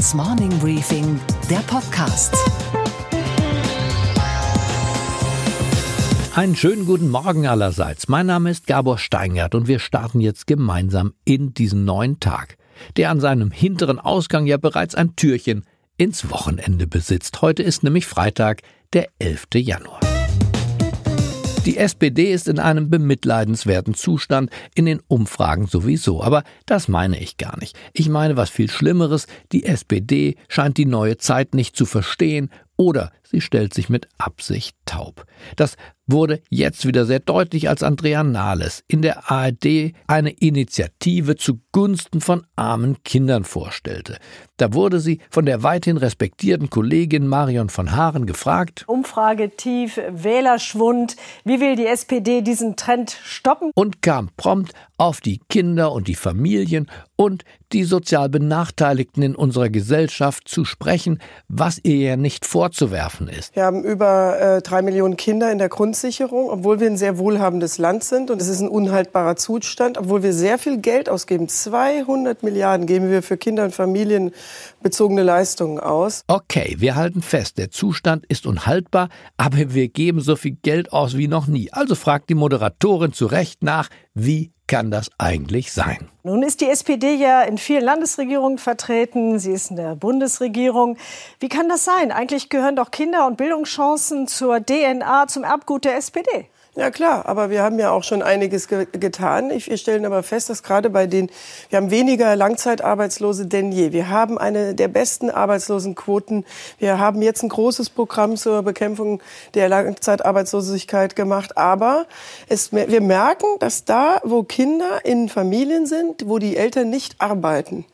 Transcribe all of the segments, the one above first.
Handelsblatts Morning Briefing, der Podcast. Einen schönen guten Morgen allerseits. Mein Name ist Gabor Steingart und wir starten jetzt gemeinsam in diesen neuen Tag, der an seinem hinteren Ausgang ja bereits ein Türchen ins Wochenende besitzt. Heute ist nämlich Freitag, der 11. Januar. Die SPD ist in einem bemitleidenswerten Zustand, in den Umfragen sowieso, aber das meine ich gar nicht. Ich meine was viel Schlimmeres, die SPD scheint die neue Zeit nicht zu verstehen oder sie stellt sich mit Absicht taub. Das wurde jetzt wieder sehr deutlich, als Andrea Nahles in der ARD eine Initiative zugunsten von armen Kindern vorstellte. Da wurde sie von der weithin respektierten Kollegin Marion von Haaren gefragt. Umfrage tief, Wählerschwund. Wie will die SPD diesen Trend stoppen? Und kam prompt auf die Kinder und die Familien und die sozial Benachteiligten in unserer Gesellschaft zu sprechen, was ihr ja nicht vorzuwerfen ist. Wir haben über äh, drei Millionen Kinder in der Grundsicherung, obwohl wir ein sehr wohlhabendes Land sind und es ist ein unhaltbarer Zustand, obwohl wir sehr viel Geld ausgeben. 200 Milliarden geben wir für Kinder- und Familienbezogene Leistungen aus. Okay, wir halten fest, der Zustand ist unhaltbar, aber wir geben so viel Geld aus wie noch nie. Also fragt die Moderatorin zu Recht nach, wie kann das eigentlich sein? Nun ist die SPD ja in vielen Landesregierungen vertreten. Sie ist in der Bundesregierung. Wie kann das sein? Eigentlich gehören doch Kinder- und Bildungschancen zur DNA, zum Erbgut der SPD. Ja klar, aber wir haben ja auch schon einiges ge getan. Ich, wir stellen aber fest, dass gerade bei den, wir haben weniger Langzeitarbeitslose denn je. Wir haben eine der besten Arbeitslosenquoten. Wir haben jetzt ein großes Programm zur Bekämpfung der Langzeitarbeitslosigkeit gemacht. Aber es, wir merken, dass da, wo Kinder in Familien sind, wo die Eltern nicht arbeiten,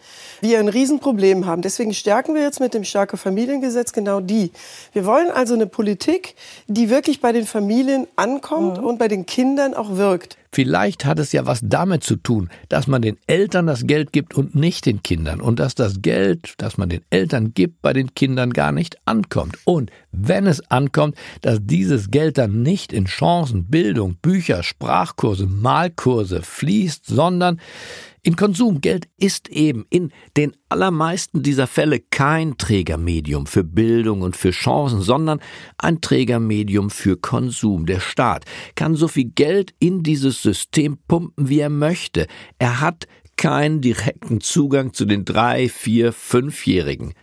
wir ein Riesenproblem haben. Deswegen stärken wir jetzt mit dem starke Familiengesetz genau die. Wir wollen also eine Politik, die wirklich bei den Familien ankommt mhm. und bei den Kindern auch wirkt. Vielleicht hat es ja was damit zu tun, dass man den Eltern das Geld gibt und nicht den Kindern und dass das Geld, das man den Eltern gibt, bei den Kindern gar nicht ankommt. Und wenn es ankommt, dass dieses Geld dann nicht in Chancen, Bildung, Bücher, Sprachkurse, Malkurse fließt, sondern in Konsum. Geld ist eben in den allermeisten dieser Fälle kein Trägermedium für Bildung und für Chancen, sondern ein Trägermedium für Konsum. Der Staat kann so viel Geld in dieses System pumpen, wie er möchte. Er hat keinen direkten Zugang zu den drei, vier, fünfjährigen.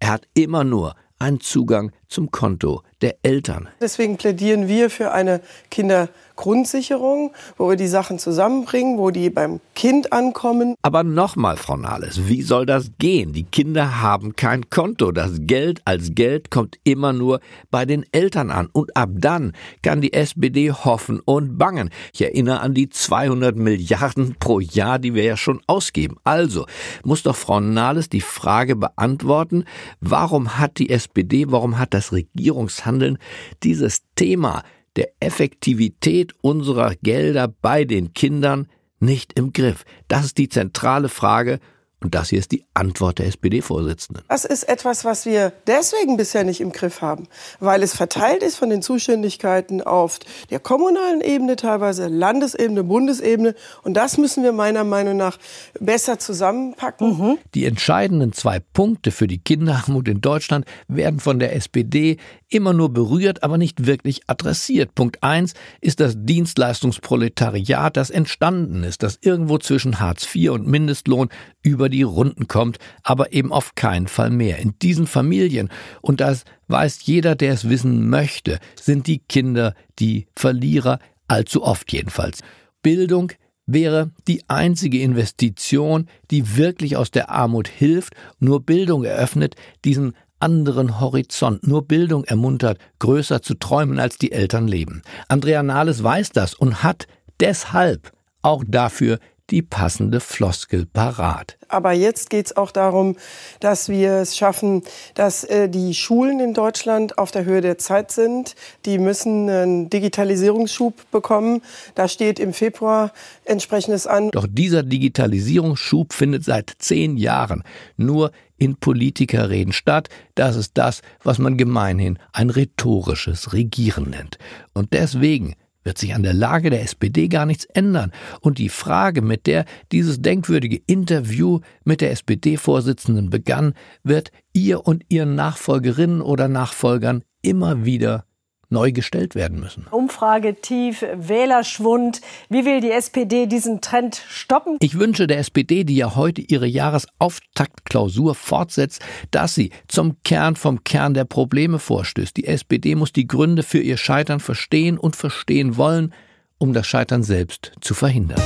Er hat immer nur einen Zugang zum Konto der Eltern. Deswegen plädieren wir für eine Kinder Grundsicherung, wo wir die Sachen zusammenbringen, wo die beim Kind ankommen. Aber nochmal, Frau Nahles, wie soll das gehen? Die Kinder haben kein Konto. Das Geld als Geld kommt immer nur bei den Eltern an. Und ab dann kann die SPD hoffen und bangen. Ich erinnere an die 200 Milliarden pro Jahr, die wir ja schon ausgeben. Also muss doch Frau Nahles die Frage beantworten, warum hat die SPD, warum hat das Regierungshandeln dieses Thema der Effektivität unserer Gelder bei den Kindern nicht im Griff? Das ist die zentrale Frage und das hier ist die Antwort der SPD-Vorsitzenden. Das ist etwas, was wir deswegen bisher nicht im Griff haben, weil es verteilt ist von den Zuständigkeiten auf der kommunalen Ebene, teilweise Landesebene, Bundesebene. Und das müssen wir meiner Meinung nach besser zusammenpacken. Mhm. Die entscheidenden zwei Punkte für die Kinderarmut in Deutschland werden von der SPD immer nur berührt, aber nicht wirklich adressiert. Punkt eins ist das Dienstleistungsproletariat, das entstanden ist, das irgendwo zwischen Hartz IV und Mindestlohn über die Runden kommt, aber eben auf keinen Fall mehr. In diesen Familien, und das weiß jeder, der es wissen möchte, sind die Kinder die Verlierer, allzu oft jedenfalls. Bildung wäre die einzige Investition, die wirklich aus der Armut hilft. Nur Bildung eröffnet diesen anderen Horizont. Nur Bildung ermuntert, größer zu träumen, als die Eltern leben. Andrea Nahles weiß das und hat deshalb auch dafür die passende Floskel parat. Aber jetzt geht es auch darum, dass wir es schaffen, dass äh, die Schulen in Deutschland auf der Höhe der Zeit sind. Die müssen einen Digitalisierungsschub bekommen. Da steht im Februar entsprechendes an. Doch dieser Digitalisierungsschub findet seit zehn Jahren nur in Politikerreden statt. Das ist das, was man gemeinhin ein rhetorisches Regieren nennt. Und deswegen wird sich an der Lage der SPD gar nichts ändern. Und die Frage, mit der dieses denkwürdige Interview mit der SPD-Vorsitzenden begann, wird ihr und ihren Nachfolgerinnen oder Nachfolgern immer wieder neu gestellt werden müssen. Umfrage tief, Wählerschwund. Wie will die SPD diesen Trend stoppen? Ich wünsche der SPD, die ja heute ihre Jahresauftaktklausur fortsetzt, dass sie zum Kern vom Kern der Probleme vorstößt. Die SPD muss die Gründe für ihr Scheitern verstehen und verstehen wollen, um das Scheitern selbst zu verhindern.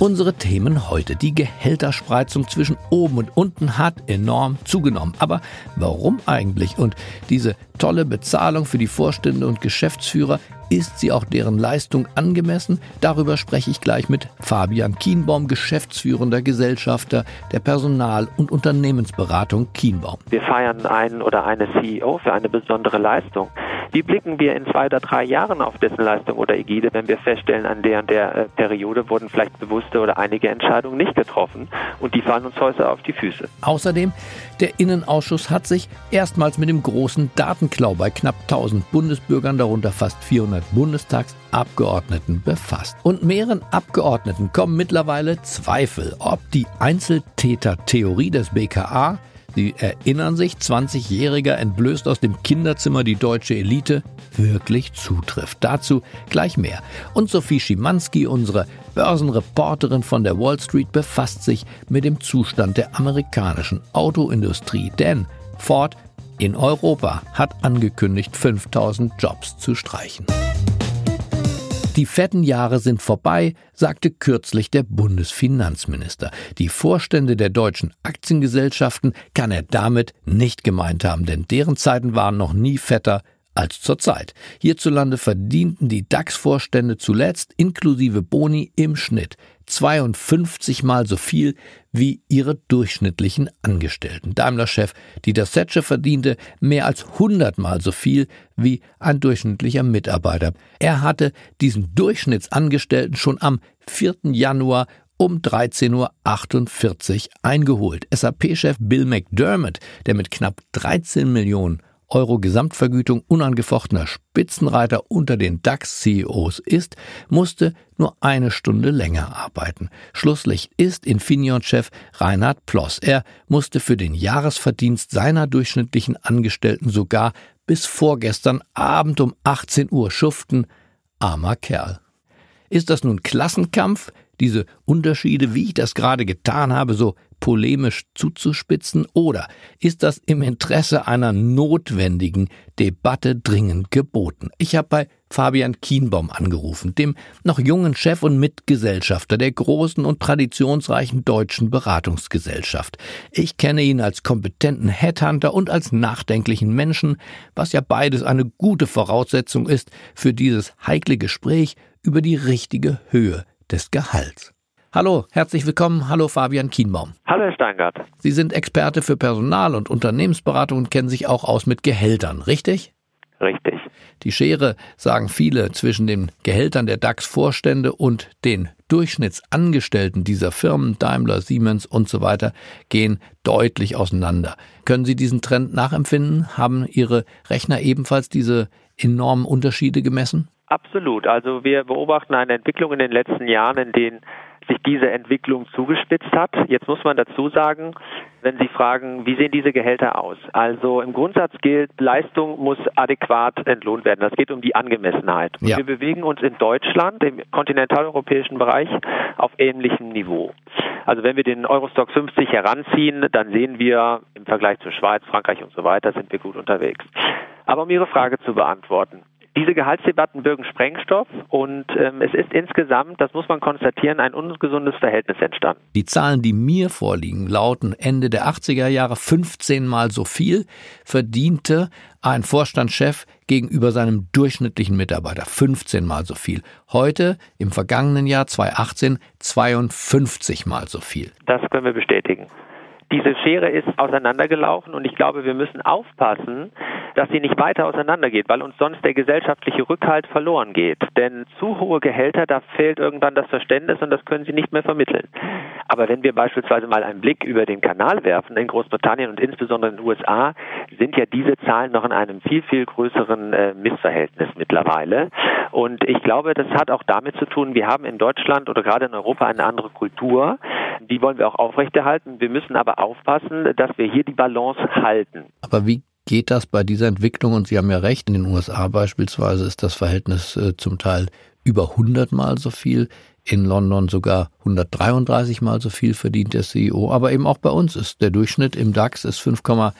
Unsere Themen heute. Die Gehälterspreizung zwischen oben und unten hat enorm zugenommen. Aber warum eigentlich? Und diese tolle Bezahlung für die Vorstände und Geschäftsführer, ist sie auch deren Leistung angemessen? Darüber spreche ich gleich mit Fabian Kienbaum, geschäftsführender Gesellschafter der Personal- und Unternehmensberatung Kienbaum. Wir feiern einen oder eine CEO für eine besondere Leistung. Wie blicken wir in zwei oder drei Jahren auf dessen Leistung oder Ägide, wenn wir feststellen, an der und der äh, Periode wurden vielleicht bewusste oder einige Entscheidungen nicht getroffen und die fallen uns heute auf die Füße. Außerdem, der Innenausschuss hat sich erstmals mit dem großen Datenklau bei knapp 1000 Bundesbürgern, darunter fast 400 Bundestagsabgeordneten, befasst. Und mehreren Abgeordneten kommen mittlerweile Zweifel, ob die Einzeltäter-Theorie des BKA Sie erinnern sich, 20-Jähriger entblößt aus dem Kinderzimmer die deutsche Elite, wirklich zutrifft. Dazu gleich mehr. Und Sophie Schimanski, unsere Börsenreporterin von der Wall Street, befasst sich mit dem Zustand der amerikanischen Autoindustrie. Denn Ford in Europa hat angekündigt, 5000 Jobs zu streichen. Die fetten Jahre sind vorbei, sagte kürzlich der Bundesfinanzminister. Die Vorstände der deutschen Aktiengesellschaften kann er damit nicht gemeint haben, denn deren Zeiten waren noch nie fetter als zurzeit. Hierzulande verdienten die DAX-Vorstände zuletzt inklusive Boni im Schnitt 52 mal so viel wie ihre durchschnittlichen Angestellten. Daimler-Chef Dieter Setsche verdiente mehr als 100 mal so viel wie ein durchschnittlicher Mitarbeiter. Er hatte diesen Durchschnittsangestellten schon am 4. Januar um 13.48 Uhr eingeholt. SAP-Chef Bill McDermott, der mit knapp 13 Millionen Euro Gesamtvergütung unangefochtener Spitzenreiter unter den DAX-CEOs ist, musste nur eine Stunde länger arbeiten. Schlusslicht ist Infineon-Chef Reinhard Ploss. Er musste für den Jahresverdienst seiner durchschnittlichen Angestellten sogar bis vorgestern Abend um 18 Uhr schuften. Armer Kerl. Ist das nun Klassenkampf, diese Unterschiede, wie ich das gerade getan habe, so polemisch zuzuspitzen, oder ist das im Interesse einer notwendigen Debatte dringend geboten? Ich habe bei Fabian Kienbaum angerufen, dem noch jungen Chef und Mitgesellschafter der großen und traditionsreichen deutschen Beratungsgesellschaft. Ich kenne ihn als kompetenten Headhunter und als nachdenklichen Menschen, was ja beides eine gute Voraussetzung ist für dieses heikle Gespräch über die richtige Höhe des Gehalts. Hallo, herzlich willkommen. Hallo Fabian Kienbaum. Hallo Herr Steingart. Sie sind Experte für Personal- und Unternehmensberatung und kennen sich auch aus mit Gehältern, richtig? Richtig. Die Schere, sagen viele, zwischen den Gehältern der DAX-Vorstände und den Durchschnittsangestellten dieser Firmen, Daimler, Siemens und so weiter, gehen deutlich auseinander. Können Sie diesen Trend nachempfinden? Haben Ihre Rechner ebenfalls diese enormen Unterschiede gemessen? Absolut. Also wir beobachten eine Entwicklung in den letzten Jahren, in denen sich diese Entwicklung zugespitzt hat. Jetzt muss man dazu sagen, wenn Sie fragen, wie sehen diese Gehälter aus? Also im Grundsatz gilt, Leistung muss adäquat entlohnt werden. Das geht um die Angemessenheit. Ja. Wir bewegen uns in Deutschland, im kontinentaleuropäischen Bereich, auf ähnlichem Niveau. Also wenn wir den Eurostock 50 heranziehen, dann sehen wir im Vergleich zur Schweiz, Frankreich und so weiter, sind wir gut unterwegs. Aber um Ihre Frage zu beantworten, diese Gehaltsdebatten birgen Sprengstoff und ähm, es ist insgesamt, das muss man konstatieren, ein ungesundes Verhältnis entstanden. Die Zahlen, die mir vorliegen, lauten Ende der 80er Jahre 15 mal so viel verdiente ein Vorstandschef gegenüber seinem durchschnittlichen Mitarbeiter 15 mal so viel. Heute, im vergangenen Jahr 2018, 52 mal so viel. Das können wir bestätigen. diese Schere ist auseinandergelaufen und ich glaube, wir müssen aufpassen, dass sie nicht weiter auseinandergeht, weil uns sonst der gesellschaftliche Rückhalt verloren geht. Denn zu hohe Gehälter, da fehlt irgendwann das Verständnis und das können sie nicht mehr vermitteln. Aber wenn wir beispielsweise mal einen Blick über den Kanal werfen, in Großbritannien und insbesondere in den USA, sind ja diese Zahlen noch in einem viel, viel größeren äh, Missverhältnis mittlerweile. Und ich glaube, das hat auch damit zu tun, wir haben in Deutschland oder gerade in Europa eine andere Kultur. Die wollen wir auch aufrechterhalten. Wir müssen aber aufpassen, dass wir hier die Balance halten. Aber wie geht das bei dieser Entwicklung? Und Sie haben ja recht, in den USA beispielsweise ist das Verhältnis äh, zum Teil über 100 Mal so viel in London sogar 133 Mal so viel verdient der CEO. Aber eben auch bei uns ist der Durchschnitt im DAX ist 5,8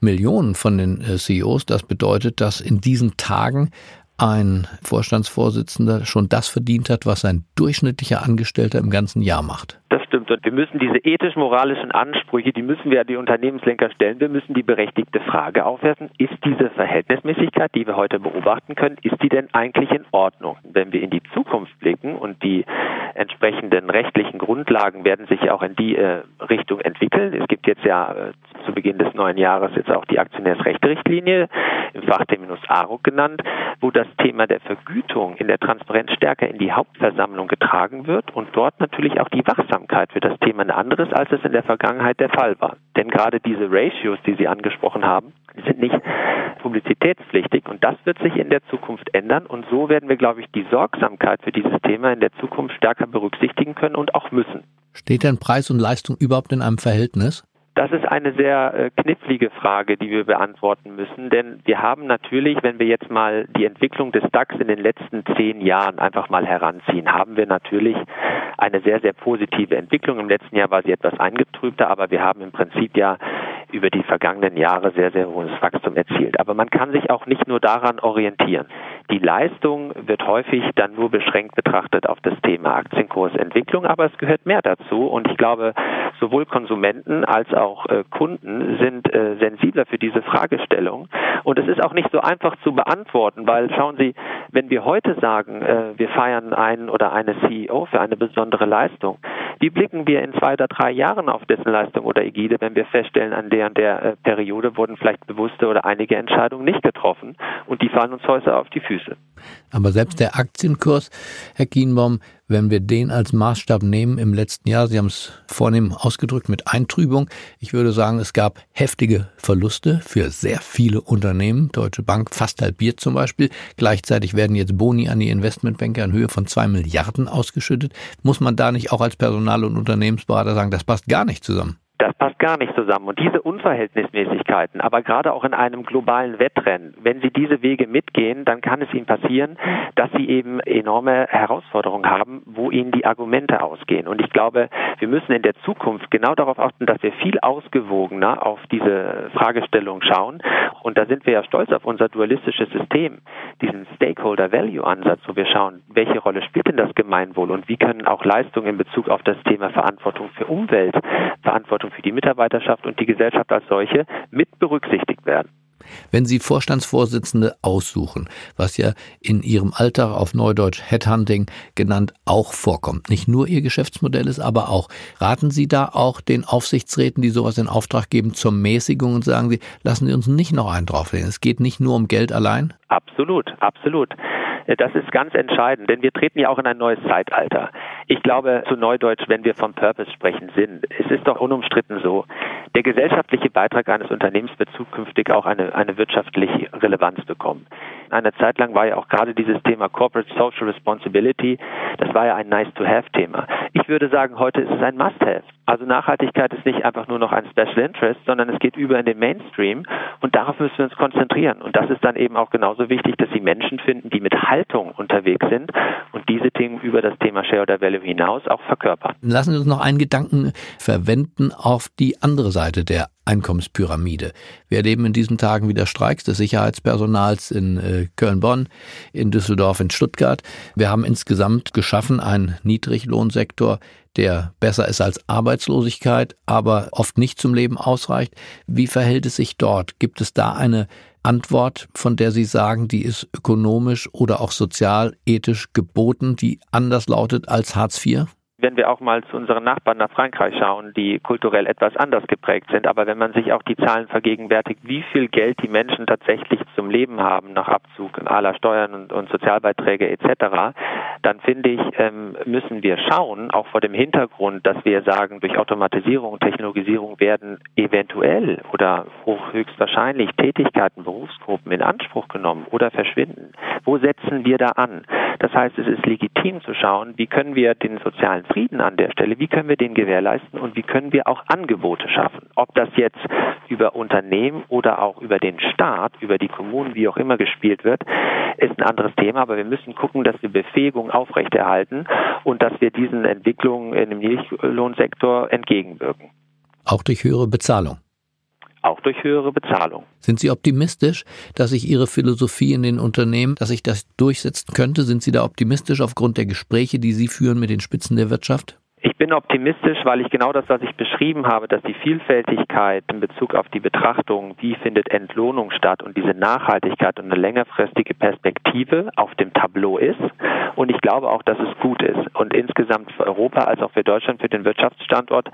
Millionen von den äh, CEOs. Das bedeutet, dass in diesen Tagen ein Vorstandsvorsitzender schon das verdient hat, was ein durchschnittlicher Angestellter im ganzen Jahr macht. Das stimmt. Und wir müssen diese ethisch-moralischen Ansprüche, die müssen wir an die Unternehmenslenker stellen. Wir müssen die berechtigte Frage aufwerfen, ist diese Verhältnismäßigkeit, die wir heute beobachten können, ist die denn eigentlich in Ordnung? Wenn wir in die Zukunft blicken und die entsprechenden rechtlichen Grundlagen werden sich auch in die äh, Richtung entwickeln. Es gibt jetzt ja äh, zu Beginn des neuen Jahres jetzt auch die Aktionärsrechte-Richtlinie, im Fachterminus ARUG genannt, wo das Thema der Vergütung in der Transparenz stärker in die Hauptversammlung getragen wird und dort natürlich auch die Wachsamkeit für das Thema ein anderes, als es in der Vergangenheit der Fall war. Denn gerade diese Ratios, die Sie angesprochen haben, sind nicht publizitätspflichtig und das wird sich in der Zukunft ändern und so werden wir, glaube ich, die Sorgsamkeit für dieses Thema in der Zukunft stärker berücksichtigen können und auch müssen. Steht denn Preis und Leistung überhaupt in einem Verhältnis? Das ist eine sehr äh, knifflige Frage, die wir beantworten müssen, denn wir haben natürlich, wenn wir jetzt mal die Entwicklung des DAX in den letzten zehn Jahren einfach mal heranziehen, haben wir natürlich eine sehr, sehr positive Entwicklung. Im letzten Jahr war sie etwas eingetrübter, aber wir haben im Prinzip ja über die vergangenen Jahre sehr, sehr hohes Wachstum erzielt. Aber man kann sich auch nicht nur daran orientieren. Die Leistung wird häufig dann nur beschränkt betrachtet auf das Thema Aktienkursentwicklung, aber es gehört mehr dazu und ich glaube, sowohl Konsumenten als auch äh, Kunden sind äh, sensibler für diese Fragestellung und es ist auch nicht so einfach zu beantworten, weil schauen Sie, wenn wir heute sagen, äh, wir feiern einen oder eine CEO für eine besondere Leistung, wie blicken wir in zwei oder drei Jahren auf dessen Leistung oder Ägide, wenn wir feststellen, an der und der Periode wurden vielleicht bewusste oder einige Entscheidungen nicht getroffen und die fallen uns heute auf die Füße. Aber selbst der Aktienkurs, Herr Kienbaum, wenn wir den als Maßstab nehmen im letzten Jahr, Sie haben es vornehm ausgedrückt mit Eintrübung, ich würde sagen, es gab heftige Verluste für sehr viele Unternehmen. Deutsche Bank fast halbiert zum Beispiel. Gleichzeitig werden jetzt Boni an die Investmentbanker in Höhe von zwei Milliarden ausgeschüttet. Muss man da nicht auch als Personal- und Unternehmensberater sagen, das passt gar nicht zusammen? Das passt gar nicht zusammen. Und diese Unverhältnismäßigkeiten, aber gerade auch in einem globalen Wettrennen, wenn Sie diese Wege mitgehen, dann kann es Ihnen passieren, dass Sie eben enorme Herausforderungen haben, wo Ihnen die Argumente ausgehen. Und ich glaube, wir müssen in der Zukunft genau darauf achten, dass wir viel ausgewogener auf diese Fragestellung schauen. Und da sind wir ja stolz auf unser dualistisches System, diesen Stakeholder-Value-Ansatz, wo wir schauen, welche Rolle spielt denn das Gemeinwohl und wie können auch Leistungen in Bezug auf das Thema Verantwortung für Umwelt, Verantwortung für die Mitarbeiterschaft und die Gesellschaft als solche mit berücksichtigt werden. Wenn Sie Vorstandsvorsitzende aussuchen, was ja in Ihrem Alltag auf Neudeutsch Headhunting genannt auch vorkommt, nicht nur Ihr Geschäftsmodell ist, aber auch, raten Sie da auch den Aufsichtsräten, die sowas in Auftrag geben, zur Mäßigung und sagen Sie, lassen Sie uns nicht noch einen drauflegen. Es geht nicht nur um Geld allein? Absolut, absolut. Das ist ganz entscheidend, denn wir treten ja auch in ein neues Zeitalter. Ich glaube, zu Neudeutsch, wenn wir vom Purpose sprechen, Sinn. Es ist doch unumstritten so. Der gesellschaftliche Beitrag eines Unternehmens wird zukünftig auch eine, eine wirtschaftliche Relevanz bekommen. Eine Zeit lang war ja auch gerade dieses Thema Corporate Social Responsibility, das war ja ein Nice-to-Have-Thema. Ich würde sagen, heute ist es ein Must-Have. Also Nachhaltigkeit ist nicht einfach nur noch ein Special Interest, sondern es geht über in den Mainstream und darauf müssen wir uns konzentrieren. Und das ist dann eben auch genauso wichtig, dass Sie Menschen finden, die mit Haltung unterwegs sind und diese Themen über das Thema Shareholder Value hinaus auch verkörpern. Lassen Sie uns noch einen Gedanken verwenden auf die andere Seite der Einkommenspyramide. Wir erleben in diesen Tagen wieder Streiks des Sicherheitspersonals in äh, Köln-Bonn, in Düsseldorf, in Stuttgart. Wir haben insgesamt geschaffen einen Niedriglohnsektor, der besser ist als Arbeitslosigkeit, aber oft nicht zum Leben ausreicht. Wie verhält es sich dort? Gibt es da eine Antwort, von der Sie sagen, die ist ökonomisch oder auch sozial, ethisch geboten, die anders lautet als Hartz IV? Wenn wir auch mal zu unseren Nachbarn nach Frankreich schauen, die kulturell etwas anders geprägt sind. Aber wenn man sich auch die Zahlen vergegenwärtigt, wie viel Geld die Menschen tatsächlich zum Leben haben nach Abzug aller Steuern und, und Sozialbeiträge etc., dann finde ich, ähm, müssen wir schauen, auch vor dem Hintergrund, dass wir sagen, durch Automatisierung Technologisierung werden eventuell oder höchstwahrscheinlich Tätigkeiten, Berufsgruppen in Anspruch genommen oder verschwinden. Wo setzen wir da an? Das heißt, es ist legitim zu schauen, wie können wir den sozialen Frieden an der Stelle, wie können wir den gewährleisten und wie können wir auch Angebote schaffen. Ob das jetzt über Unternehmen oder auch über den Staat, über die Kommunen, wie auch immer gespielt wird, ist ein anderes Thema. Aber wir müssen gucken, dass wir Befähigung aufrechterhalten und dass wir diesen Entwicklungen in dem Niedriglohnsektor entgegenwirken. Auch durch höhere Bezahlung auch durch höhere Bezahlung. Sind Sie optimistisch, dass sich Ihre Philosophie in den Unternehmen, dass sich das durchsetzen könnte? Sind Sie da optimistisch aufgrund der Gespräche, die Sie führen mit den Spitzen der Wirtschaft? Ich bin optimistisch, weil ich genau das, was ich beschrieben habe, dass die Vielfältigkeit in Bezug auf die Betrachtung, wie findet Entlohnung statt und diese Nachhaltigkeit und eine längerfristige Perspektive auf dem Tableau ist. Und ich glaube auch, dass es gut ist und insgesamt für Europa als auch für Deutschland, für den Wirtschaftsstandort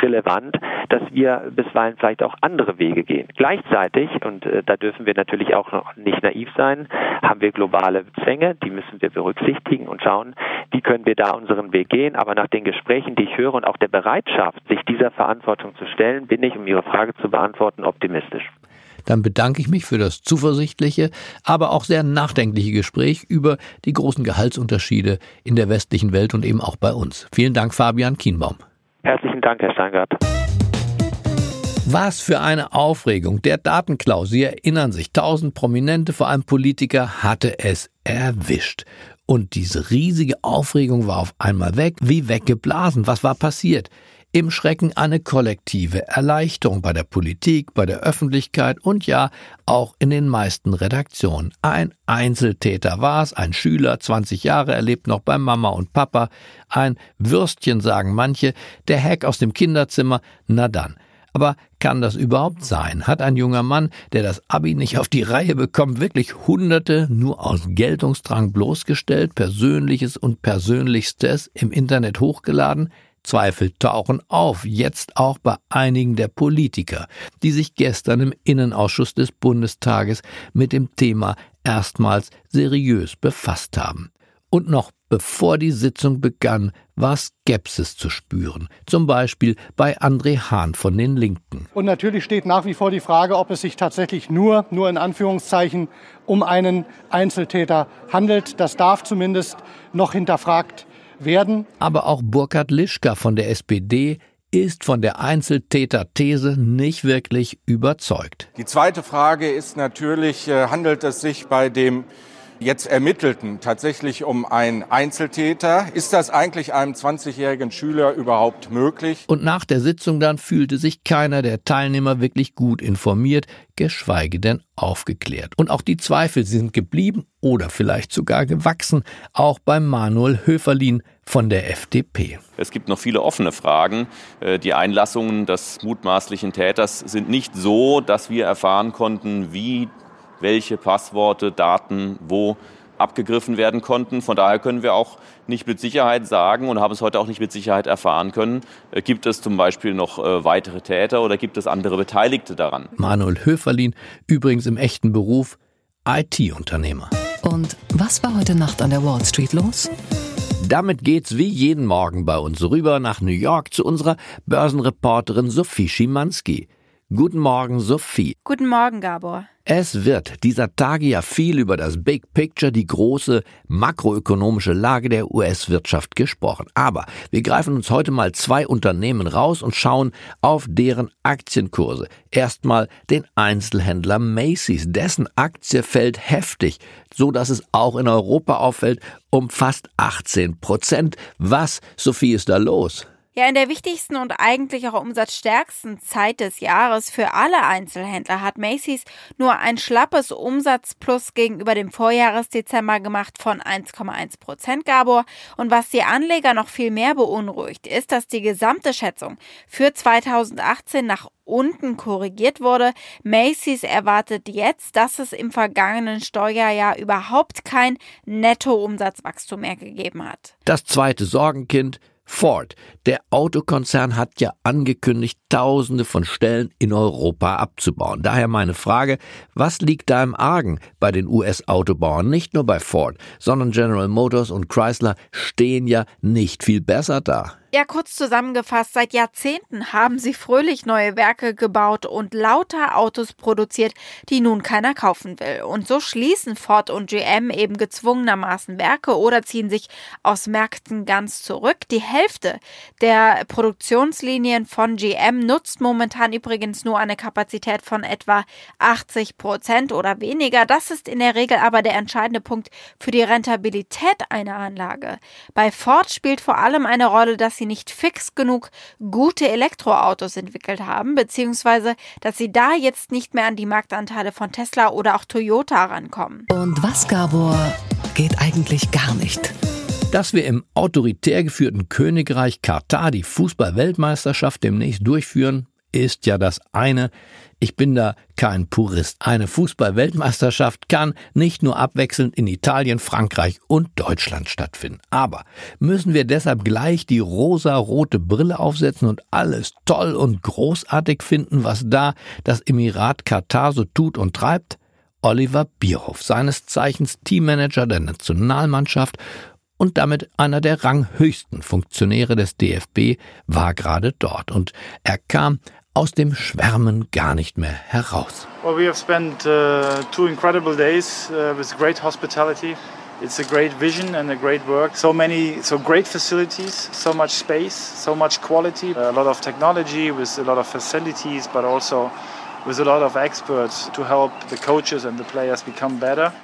relevant, dass wir bisweilen vielleicht auch andere Wege gehen. Gleichzeitig, und äh, da dürfen wir natürlich auch noch nicht naiv sein, haben wir globale Zwänge, die müssen wir berücksichtigen und schauen, wie können wir da unseren Weg gehen. Aber nach den Gesprächen Gesprächen, die ich höre und auch der Bereitschaft, sich dieser Verantwortung zu stellen, bin ich, um Ihre Frage zu beantworten, optimistisch. Dann bedanke ich mich für das zuversichtliche, aber auch sehr nachdenkliche Gespräch über die großen Gehaltsunterschiede in der westlichen Welt und eben auch bei uns. Vielen Dank, Fabian Kienbaum. Herzlichen Dank, Herr Steingart. Was für eine Aufregung. Der Datenklau, Sie erinnern sich, tausend Prominente, vor allem Politiker, hatte es erwischt. Und diese riesige Aufregung war auf einmal weg, wie weggeblasen. Was war passiert? Im Schrecken eine kollektive Erleichterung bei der Politik, bei der Öffentlichkeit und ja auch in den meisten Redaktionen. Ein Einzeltäter war es, ein Schüler, 20 Jahre, erlebt noch bei Mama und Papa, ein Würstchen sagen manche, der Hack aus dem Kinderzimmer, na dann. Aber kann das überhaupt sein? Hat ein junger Mann, der das Abi nicht auf die Reihe bekommt, wirklich Hunderte nur aus Geltungsdrang bloßgestellt, Persönliches und Persönlichstes im Internet hochgeladen? Zweifel tauchen auf, jetzt auch bei einigen der Politiker, die sich gestern im Innenausschuss des Bundestages mit dem Thema erstmals seriös befasst haben. Und noch bevor die Sitzung begann, war Skepsis zu spüren. Zum Beispiel bei André Hahn von den Linken. Und natürlich steht nach wie vor die Frage, ob es sich tatsächlich nur, nur in Anführungszeichen, um einen Einzeltäter handelt. Das darf zumindest noch hinterfragt werden. Aber auch Burkhard Lischka von der SPD ist von der Einzeltäter-These nicht wirklich überzeugt. Die zweite Frage ist natürlich, äh, handelt es sich bei dem jetzt Ermittelten tatsächlich um einen Einzeltäter. Ist das eigentlich einem 20-jährigen Schüler überhaupt möglich? Und nach der Sitzung dann fühlte sich keiner der Teilnehmer wirklich gut informiert, geschweige denn aufgeklärt. Und auch die Zweifel sind geblieben oder vielleicht sogar gewachsen, auch beim Manuel Höferlin von der FDP. Es gibt noch viele offene Fragen. Äh, die Einlassungen des mutmaßlichen Täters sind nicht so, dass wir erfahren konnten, wie welche Passworte, Daten wo abgegriffen werden konnten. Von daher können wir auch nicht mit Sicherheit sagen und haben es heute auch nicht mit Sicherheit erfahren können, äh, gibt es zum Beispiel noch äh, weitere Täter oder gibt es andere Beteiligte daran. Manuel Höferlin, übrigens im echten Beruf IT-Unternehmer. Und was war heute Nacht an der Wall Street los? Damit geht's wie jeden Morgen bei uns rüber nach New York zu unserer Börsenreporterin Sophie Schimanski. Guten Morgen, Sophie. Guten Morgen, Gabor. Es wird dieser Tage ja viel über das Big Picture, die große makroökonomische Lage der US-Wirtschaft gesprochen. Aber wir greifen uns heute mal zwei Unternehmen raus und schauen auf deren Aktienkurse. Erstmal den Einzelhändler Macy's. Dessen Aktie fällt heftig, so dass es auch in Europa auffällt, um fast 18 Prozent. Was, Sophie, ist da los? Ja, in der wichtigsten und eigentlich auch umsatzstärksten Zeit des Jahres für alle Einzelhändler hat Macy's nur ein schlappes Umsatzplus gegenüber dem Vorjahresdezember gemacht von 1,1 Prozent, Gabor. Und was die Anleger noch viel mehr beunruhigt, ist, dass die gesamte Schätzung für 2018 nach unten korrigiert wurde. Macy's erwartet jetzt, dass es im vergangenen Steuerjahr überhaupt kein Nettoumsatzwachstum mehr gegeben hat. Das zweite Sorgenkind Ford, der Autokonzern hat ja angekündigt, Tausende von Stellen in Europa abzubauen. Daher meine Frage, was liegt da im Argen bei den US-Autobauern? Nicht nur bei Ford, sondern General Motors und Chrysler stehen ja nicht viel besser da. Ja, kurz zusammengefasst, seit Jahrzehnten haben sie fröhlich neue Werke gebaut und lauter Autos produziert, die nun keiner kaufen will. Und so schließen Ford und GM eben gezwungenermaßen Werke oder ziehen sich aus Märkten ganz zurück. Die Hälfte der Produktionslinien von GM nutzt momentan übrigens nur eine Kapazität von etwa 80 Prozent oder weniger. Das ist in der Regel aber der entscheidende Punkt für die Rentabilität einer Anlage. Bei Ford spielt vor allem eine Rolle, dass sie nicht fix genug gute Elektroautos entwickelt haben, beziehungsweise dass sie da jetzt nicht mehr an die Marktanteile von Tesla oder auch Toyota rankommen. Und was, Gabor, geht eigentlich gar nicht? Dass wir im autoritär geführten Königreich Katar die Fußball-Weltmeisterschaft demnächst durchführen, ist ja das eine. Ich bin da kein Purist. Eine Fußball-Weltmeisterschaft kann nicht nur abwechselnd in Italien, Frankreich und Deutschland stattfinden. Aber müssen wir deshalb gleich die rosa-rote Brille aufsetzen und alles toll und großartig finden, was da das Emirat Katar so tut und treibt? Oliver Bierhoff, seines Zeichens Teammanager der Nationalmannschaft und damit einer der ranghöchsten Funktionäre des DFB, war gerade dort und er kam aus dem Schwärmen gar nicht mehr heraus. Well, we have spent uh, two incredible days uh, with great hospitality. It's a great vision and a great work. So many, so great facilities, so much space, so much quality, a lot of technology with a lot of facilities, but also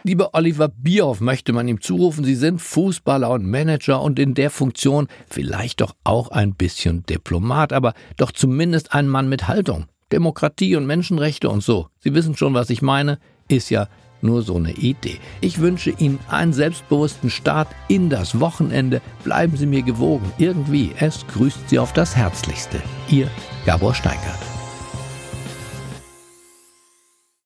Lieber Oliver Bierhoff möchte man ihm zurufen, Sie sind Fußballer und Manager und in der Funktion vielleicht doch auch ein bisschen Diplomat, aber doch zumindest ein Mann mit Haltung. Demokratie und Menschenrechte und so. Sie wissen schon, was ich meine, ist ja nur so eine Idee. Ich wünsche Ihnen einen selbstbewussten Start in das Wochenende. Bleiben Sie mir gewogen. Irgendwie, es grüßt Sie auf das Herzlichste. Ihr Gabor Steingart.